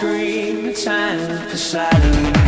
scream, time for silence.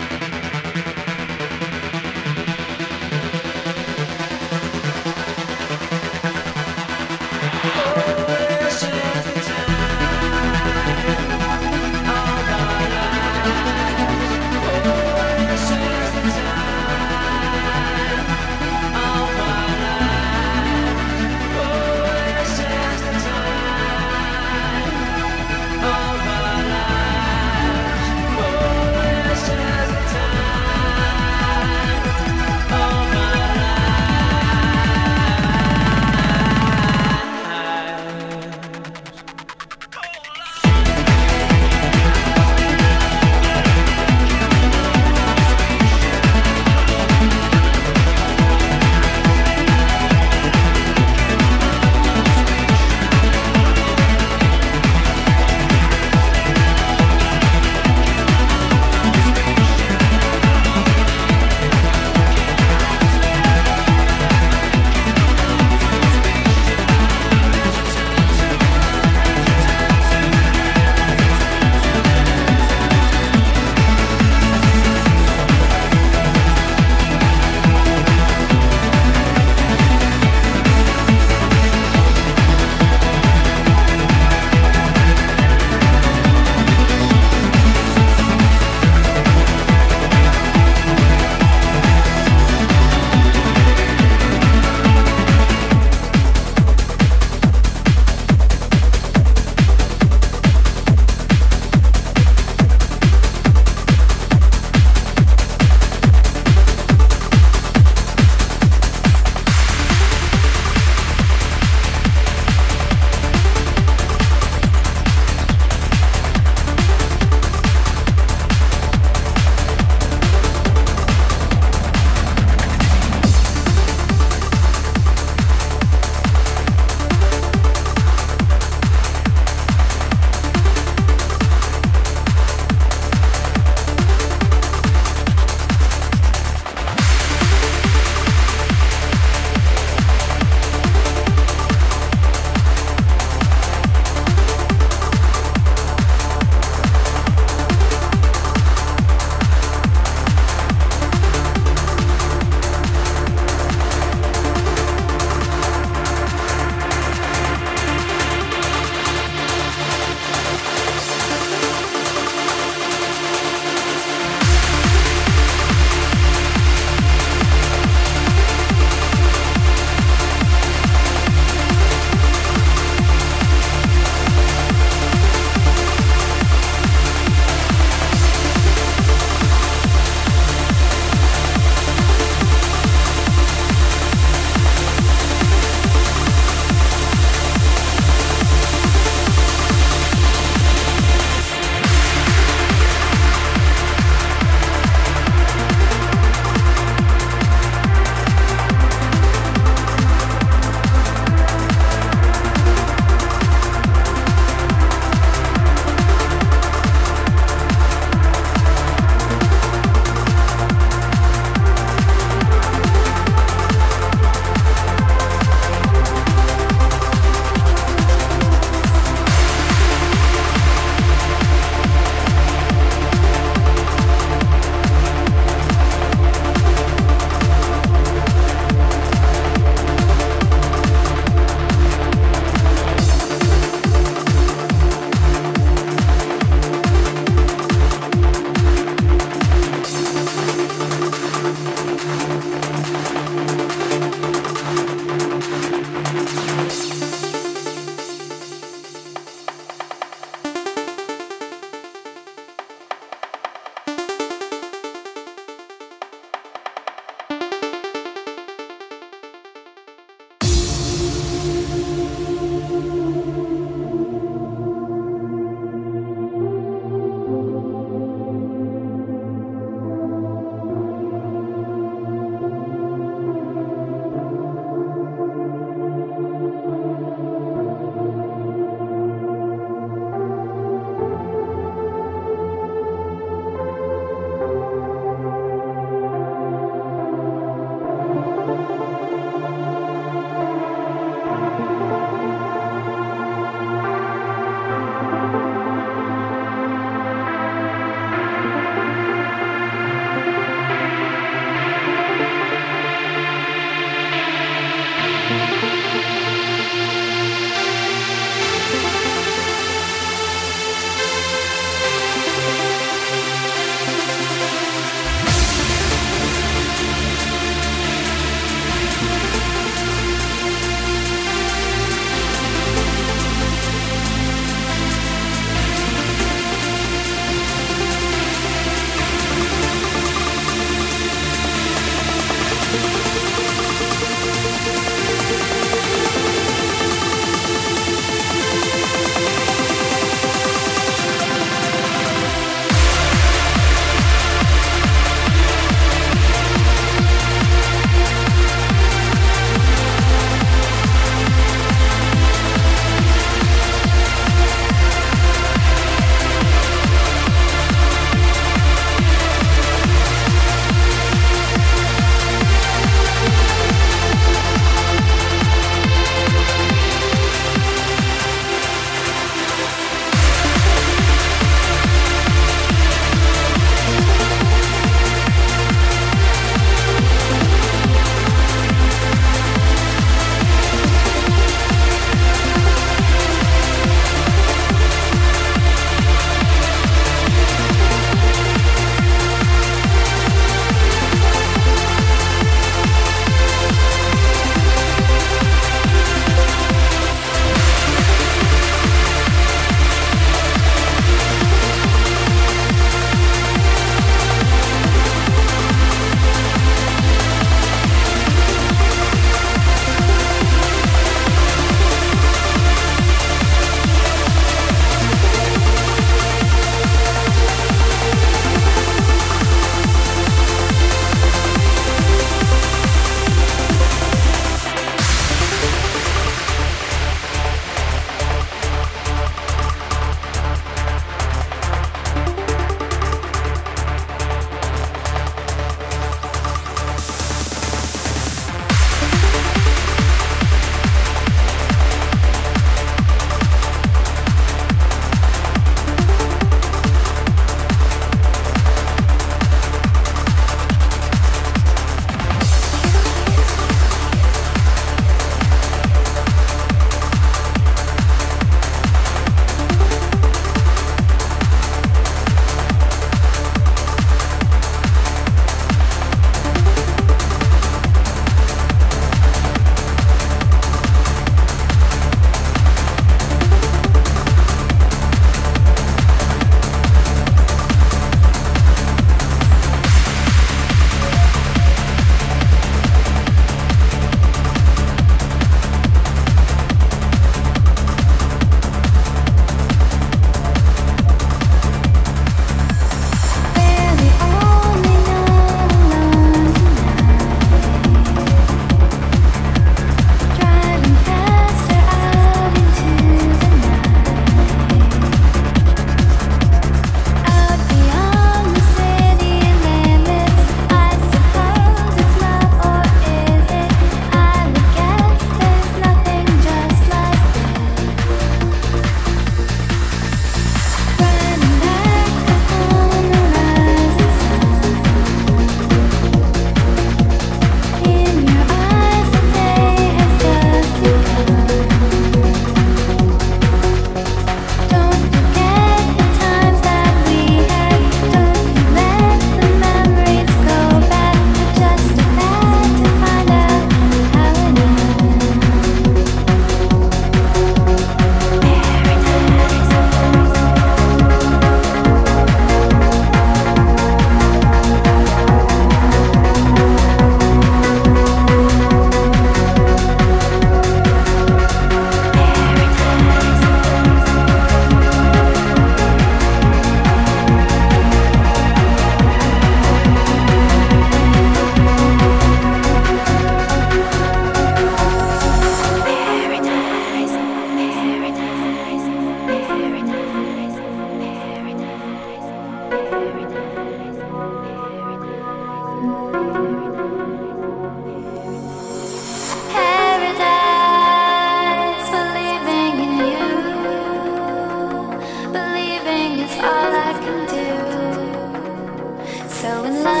Go in love.